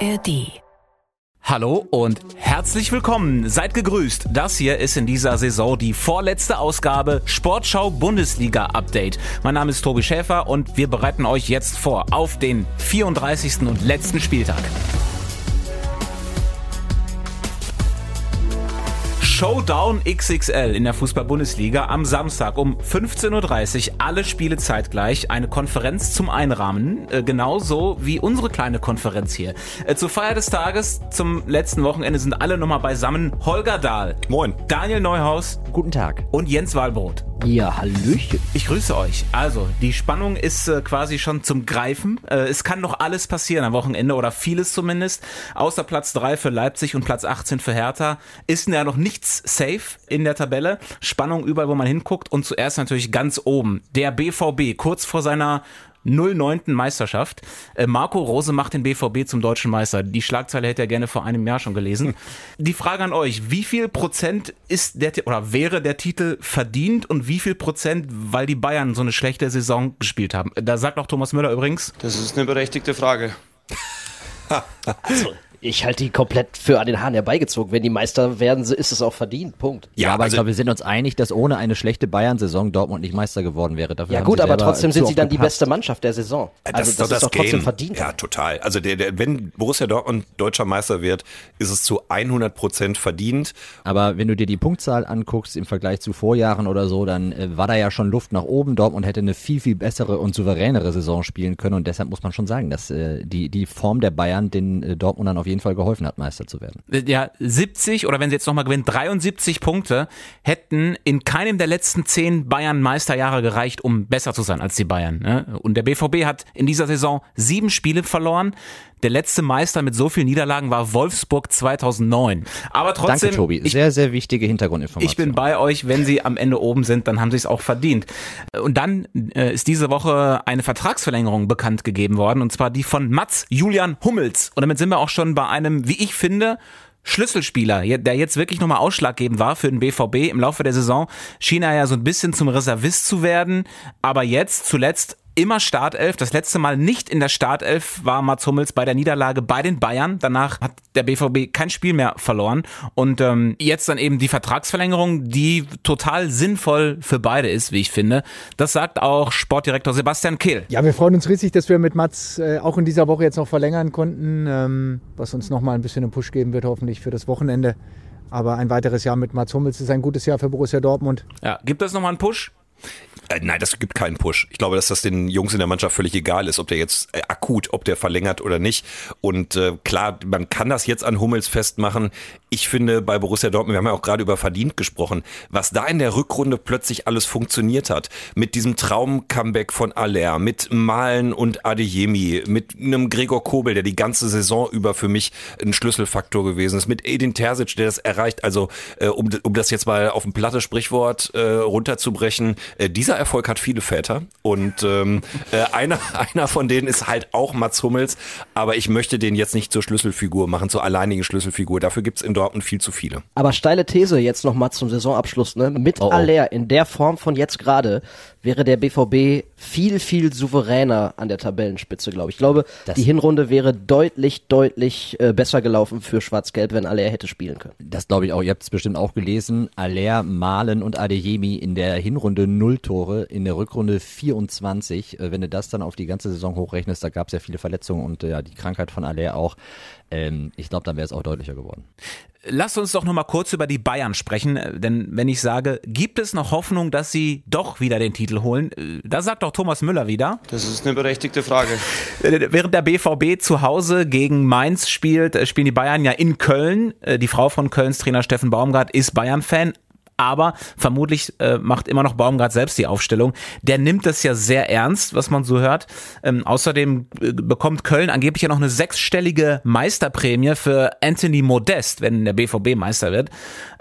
ARD. Hallo und herzlich willkommen. Seid gegrüßt. Das hier ist in dieser Saison die vorletzte Ausgabe Sportschau Bundesliga Update. Mein Name ist Tobi Schäfer und wir bereiten euch jetzt vor auf den 34. und letzten Spieltag. Showdown XXL in der Fußball-Bundesliga am Samstag um 15.30 Uhr. Alle Spiele zeitgleich. Eine Konferenz zum Einrahmen. Äh, genauso wie unsere kleine Konferenz hier. Äh, zur Feier des Tages, zum letzten Wochenende sind alle nochmal beisammen. Holger Dahl. Moin. Daniel Neuhaus. Guten Tag. Und Jens Wahlbrot. Ja, Hallöchen. Ich grüße euch. Also, die Spannung ist äh, quasi schon zum Greifen. Äh, es kann noch alles passieren am Wochenende oder vieles zumindest. Außer Platz 3 für Leipzig und Platz 18 für Hertha ist ja noch nichts safe in der Tabelle. Spannung überall, wo man hinguckt. Und zuerst natürlich ganz oben. Der BVB, kurz vor seiner 09. Meisterschaft. Äh, Marco Rose macht den BVB zum deutschen Meister. Die Schlagzeile hätte er gerne vor einem Jahr schon gelesen. Die Frage an euch, wie viel Prozent ist der oder wäre der Titel verdient und wie viel Prozent, weil die Bayern so eine schlechte Saison gespielt haben? Da sagt auch Thomas Müller übrigens. Das ist eine berechtigte Frage. also, ich halte die komplett für an den Haaren herbeigezogen. Wenn die Meister werden, ist es auch verdient. Punkt. Ja, aber also, ich glaube, wir sind uns einig, dass ohne eine schlechte Bayern-Saison Dortmund nicht Meister geworden wäre. Dafür ja gut, aber trotzdem sind sie dann die beste Mannschaft der Saison. Also das, ist doch, das ist doch trotzdem Game. verdient. Ja, total. Also der, der, wenn Borussia Dortmund deutscher Meister wird, ist es zu 100 Prozent verdient. Aber wenn du dir die Punktzahl anguckst im Vergleich zu Vorjahren oder so, dann äh, war da ja schon Luft nach oben. Dortmund hätte eine viel, viel bessere und souveränere Saison spielen können. Und deshalb muss man schon sagen, dass äh, die, die Form der Bayern den äh, Dortmundern auf jeden Fall geholfen hat, Meister zu werden. Ja, 70 oder wenn sie jetzt nochmal gewinnen, 73 Punkte hätten in keinem der letzten zehn Bayern-Meisterjahre gereicht, um besser zu sein als die Bayern. Ne? Und der BVB hat in dieser Saison sieben Spiele verloren. Der letzte Meister mit so vielen Niederlagen war Wolfsburg 2009. Aber trotzdem. Danke, Tobi. Sehr, sehr wichtige Hintergrundinformation. Ich bin bei euch. Wenn sie am Ende oben sind, dann haben sie es auch verdient. Und dann äh, ist diese Woche eine Vertragsverlängerung bekannt gegeben worden. Und zwar die von Mats Julian Hummels. Und damit sind wir auch schon bei einem, wie ich finde, Schlüsselspieler, der jetzt wirklich nochmal ausschlaggebend war für den BVB im Laufe der Saison, schien er ja so ein bisschen zum Reservist zu werden, aber jetzt zuletzt immer Startelf. Das letzte Mal nicht in der Startelf war Mats Hummels bei der Niederlage bei den Bayern. Danach hat der BVB kein Spiel mehr verloren. Und ähm, jetzt dann eben die Vertragsverlängerung, die total sinnvoll für beide ist, wie ich finde. Das sagt auch Sportdirektor Sebastian Kehl. Ja, wir freuen uns riesig, dass wir mit Mats äh, auch in dieser Woche jetzt noch verlängern konnten, ähm, was uns nochmal ein bisschen einen Push geben wird, hoffentlich für das Wochenende. Aber ein weiteres Jahr mit Mats Hummels ist ein gutes Jahr für Borussia Dortmund. Ja, gibt das nochmal einen Push? Äh, nein, das gibt keinen Push. Ich glaube, dass das den Jungs in der Mannschaft völlig egal ist, ob der jetzt äh, akut, ob der verlängert oder nicht. Und äh, klar, man kann das jetzt an Hummels festmachen. Ich finde bei Borussia Dortmund, wir haben ja auch gerade über verdient gesprochen, was da in der Rückrunde plötzlich alles funktioniert hat. Mit diesem Traum-Comeback von Aller, mit Malen und Adeyemi, mit einem Gregor Kobel, der die ganze Saison über für mich ein Schlüsselfaktor gewesen ist, mit Edin Terzic, der das erreicht. Also äh, um, um das jetzt mal auf ein plattes Sprichwort äh, runterzubrechen, äh, dieser Erfolg hat viele Väter und ähm, äh, einer, einer von denen ist halt auch Mats Hummels, aber ich möchte den jetzt nicht zur Schlüsselfigur machen, zur alleinigen Schlüsselfigur. Dafür gibt's in Dortmund viel zu viele. Aber steile These jetzt noch mal zum Saisonabschluss, ne? Mit oh, oh. Aller in der Form von jetzt gerade wäre der BVB viel, viel souveräner an der Tabellenspitze, glaube ich. Ich glaube, das die Hinrunde wäre deutlich, deutlich äh, besser gelaufen für Schwarz-Gelb, wenn Aller hätte spielen können. Das glaube ich auch. Ihr habt es bestimmt auch gelesen. Aller, Malen und Adeyemi in der Hinrunde null Tore, in der Rückrunde 24. Äh, wenn du das dann auf die ganze Saison hochrechnest, da gab es ja viele Verletzungen und äh, ja, die Krankheit von Aller auch. Ähm, ich glaube, dann wäre es auch deutlicher geworden. Lass uns doch noch mal kurz über die Bayern sprechen, denn wenn ich sage, gibt es noch Hoffnung, dass sie doch wieder den Titel holen? Äh, da sagt doch Thomas Müller wieder. Das ist eine berechtigte Frage. Äh, während der BVB zu Hause gegen Mainz spielt, äh, spielen die Bayern ja in Köln. Die Frau von Kölns Trainer Steffen Baumgart ist Bayern-Fan, aber vermutlich äh, macht immer noch Baumgart selbst die Aufstellung. Der nimmt das ja sehr ernst, was man so hört. Ähm, außerdem äh, bekommt Köln angeblich ja noch eine sechsstellige Meisterprämie für Anthony Modest, wenn der BVB Meister wird.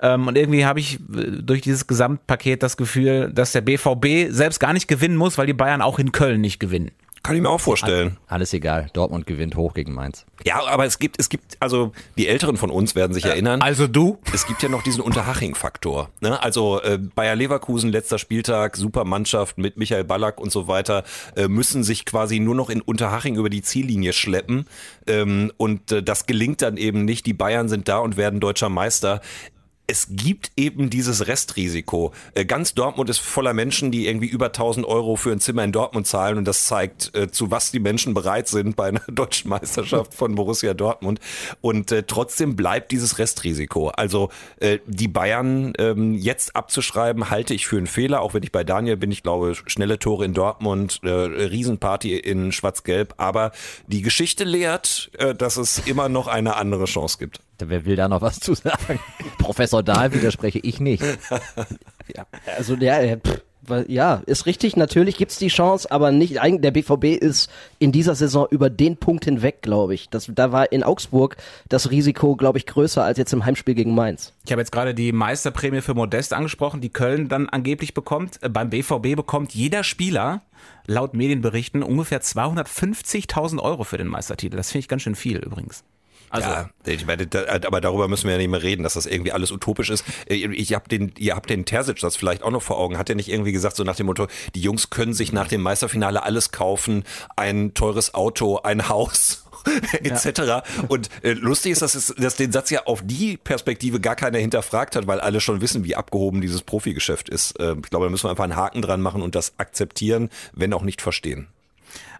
Ähm, und irgendwie habe ich äh, durch dieses Gesamtpaket das Gefühl, dass der BVB selbst gar nicht gewinnen muss, weil die Bayern auch in Köln nicht gewinnen. Kann ich mir auch vorstellen. Alles egal. Dortmund gewinnt hoch gegen Mainz. Ja, aber es gibt, es gibt, also die Älteren von uns werden sich erinnern. Also du? Es gibt ja noch diesen Unterhaching-Faktor. Ne? Also äh, Bayer Leverkusen, letzter Spieltag, super Mannschaft mit Michael Ballack und so weiter, äh, müssen sich quasi nur noch in Unterhaching über die Ziellinie schleppen. Ähm, und äh, das gelingt dann eben nicht. Die Bayern sind da und werden deutscher Meister es gibt eben dieses Restrisiko. Äh, ganz Dortmund ist voller Menschen, die irgendwie über 1000 Euro für ein Zimmer in Dortmund zahlen und das zeigt, äh, zu was die Menschen bereit sind bei einer deutschen Meisterschaft von Borussia Dortmund. Und äh, trotzdem bleibt dieses Restrisiko. Also die Bayern ähm, jetzt abzuschreiben, halte ich für einen Fehler, auch wenn ich bei Daniel bin. Ich glaube, schnelle Tore in Dortmund, Riesenparty in Schwarz-Gelb. Aber die Geschichte lehrt, dass es immer noch eine andere Chance gibt. Wer will da noch was zu sagen? Professor Dahl widerspreche ich nicht. ja, also der, pff, ja, ist richtig. Natürlich gibt's die Chance, aber nicht. Der BVB ist in dieser Saison über den Punkt hinweg, glaube ich. Das, da war in Augsburg das Risiko, glaube ich, größer als jetzt im Heimspiel gegen Mainz. Ich habe jetzt gerade die Meisterprämie für Modest angesprochen, die Köln dann angeblich bekommt. Äh, beim BVB bekommt jeder Spieler laut Medienberichten ungefähr 250.000 Euro für den Meistertitel. Das finde ich ganz schön viel übrigens. Also, ja, ich meine, da, aber darüber müssen wir ja nicht mehr reden, dass das irgendwie alles utopisch ist. Äh, ich hab den, ihr habt den Terzic das vielleicht auch noch vor Augen. Hat er nicht irgendwie gesagt, so nach dem Motto, die Jungs können sich nach dem Meisterfinale alles kaufen, ein teures Auto, ein Haus etc. Ja. Und äh, lustig ist, dass, es, dass den Satz ja auf die Perspektive gar keiner hinterfragt hat, weil alle schon wissen, wie abgehoben dieses Profigeschäft ist. Äh, ich glaube, da müssen wir einfach einen Haken dran machen und das akzeptieren, wenn auch nicht verstehen.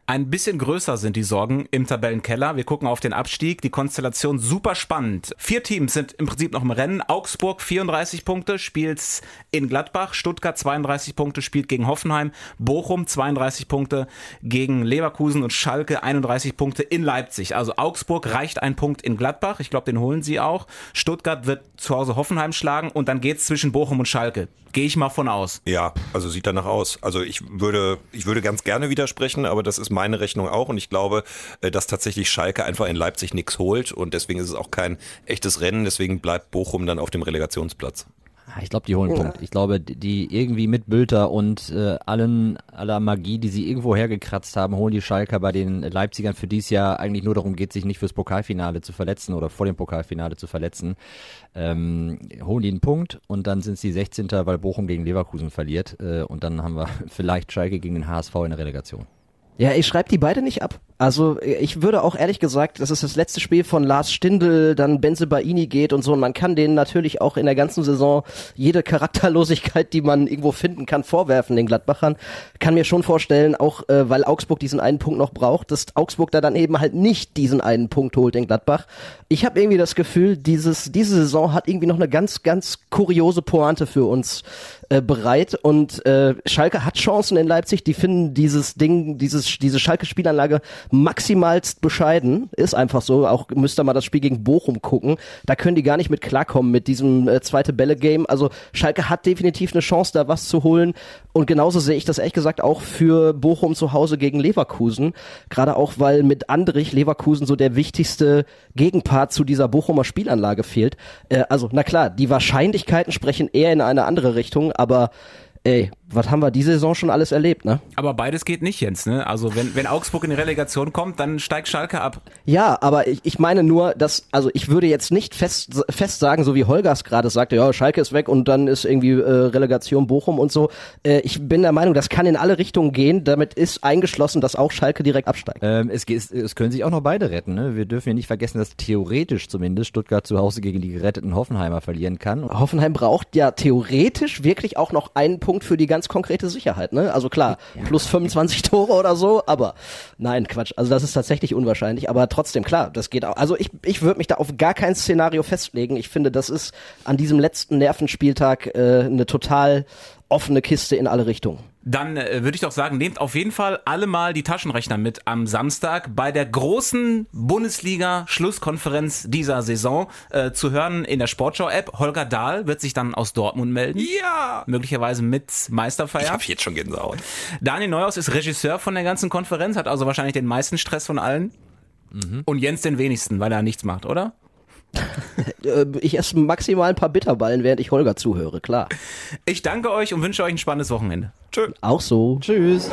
Ein bisschen größer sind die Sorgen im Tabellenkeller. Wir gucken auf den Abstieg. Die Konstellation super spannend. Vier Teams sind im Prinzip noch im Rennen. Augsburg 34 Punkte, spielt in Gladbach. Stuttgart 32 Punkte, spielt gegen Hoffenheim. Bochum 32 Punkte gegen Leverkusen und Schalke 31 Punkte in Leipzig. Also Augsburg reicht ein Punkt in Gladbach. Ich glaube, den holen sie auch. Stuttgart wird zu Hause Hoffenheim schlagen und dann geht's zwischen Bochum und Schalke. Gehe ich mal von aus. Ja, also sieht danach aus. Also ich würde, ich würde ganz gerne widersprechen, aber das ist meine Rechnung auch und ich glaube, äh, dass tatsächlich Schalke einfach in Leipzig nichts holt und deswegen ist es auch kein echtes Rennen, deswegen bleibt Bochum dann auf dem Relegationsplatz. Ah, ich glaube, die holen einen Punkt. Ich glaube, die irgendwie mit Bülter und äh, allen aller Magie, die sie irgendwo hergekratzt haben, holen die Schalker bei den Leipzigern, für dies Jahr eigentlich nur darum geht, sich nicht fürs Pokalfinale zu verletzen oder vor dem Pokalfinale zu verletzen. Ähm, holen die einen Punkt und dann sind sie 16. weil Bochum gegen Leverkusen verliert äh, und dann haben wir vielleicht Schalke gegen den HSV in der Relegation. Ja, ich schreibe die beide nicht ab. Also ich würde auch ehrlich gesagt, das ist das letzte Spiel von Lars Stindl, dann Benze Baini geht und so. Und man kann denen natürlich auch in der ganzen Saison jede Charakterlosigkeit, die man irgendwo finden kann, vorwerfen, den Gladbachern. Kann mir schon vorstellen, auch äh, weil Augsburg diesen einen Punkt noch braucht, dass Augsburg da dann eben halt nicht diesen einen Punkt holt in Gladbach. Ich habe irgendwie das Gefühl, dieses, diese Saison hat irgendwie noch eine ganz, ganz kuriose Pointe für uns äh, bereit. Und äh, Schalke hat Chancen in Leipzig, die finden dieses Ding, dieses, diese Schalke-Spielanlage maximalst bescheiden. Ist einfach so. Auch müsst ihr mal das Spiel gegen Bochum gucken. Da können die gar nicht mit klarkommen mit diesem äh, zweite Bälle-Game. Also Schalke hat definitiv eine Chance, da was zu holen. Und genauso sehe ich das ehrlich gesagt auch für Bochum zu Hause gegen Leverkusen. Gerade auch, weil mit Andrich Leverkusen so der wichtigste Gegenpart zu dieser Bochumer Spielanlage fehlt. Äh, also, na klar, die Wahrscheinlichkeiten sprechen eher in eine andere Richtung, aber ey, was haben wir diese Saison schon alles erlebt, ne? Aber beides geht nicht, Jens, ne? Also wenn, wenn Augsburg in die Relegation kommt, dann steigt Schalke ab. Ja, aber ich, ich meine nur, dass, also ich würde jetzt nicht fest, fest sagen, so wie Holgers gerade sagte, ja, Schalke ist weg und dann ist irgendwie äh, Relegation Bochum und so. Äh, ich bin der Meinung, das kann in alle Richtungen gehen. Damit ist eingeschlossen, dass auch Schalke direkt absteigt. Ähm, es, es, es können sich auch noch beide retten, ne? Wir dürfen ja nicht vergessen, dass theoretisch zumindest Stuttgart zu Hause gegen die geretteten Hoffenheimer verlieren kann. Hoffenheim braucht ja theoretisch wirklich auch noch einen Punkt für die ganz konkrete Sicherheit, ne? Also klar, ja. plus 25 Tore oder so, aber nein, Quatsch. Also das ist tatsächlich unwahrscheinlich, aber trotzdem klar, das geht auch. Also ich, ich würde mich da auf gar kein Szenario festlegen. Ich finde, das ist an diesem letzten Nervenspieltag äh, eine total offene Kiste in alle Richtungen. Dann äh, würde ich doch sagen, nehmt auf jeden Fall alle mal die Taschenrechner mit am Samstag bei der großen Bundesliga-Schlusskonferenz dieser Saison äh, zu hören in der Sportschau-App. Holger Dahl wird sich dann aus Dortmund melden. Ja! Möglicherweise mit Meisterfeier. Ich habe jetzt schon Gänsehaut. Daniel Neuhaus ist Regisseur von der ganzen Konferenz, hat also wahrscheinlich den meisten Stress von allen. Mhm. Und Jens den wenigsten, weil er nichts macht, oder? Äh, ich esse maximal ein paar Bitterballen, während ich Holger zuhöre, klar. Ich danke euch und wünsche euch ein spannendes Wochenende. Tschö. Auch so. Tschüss.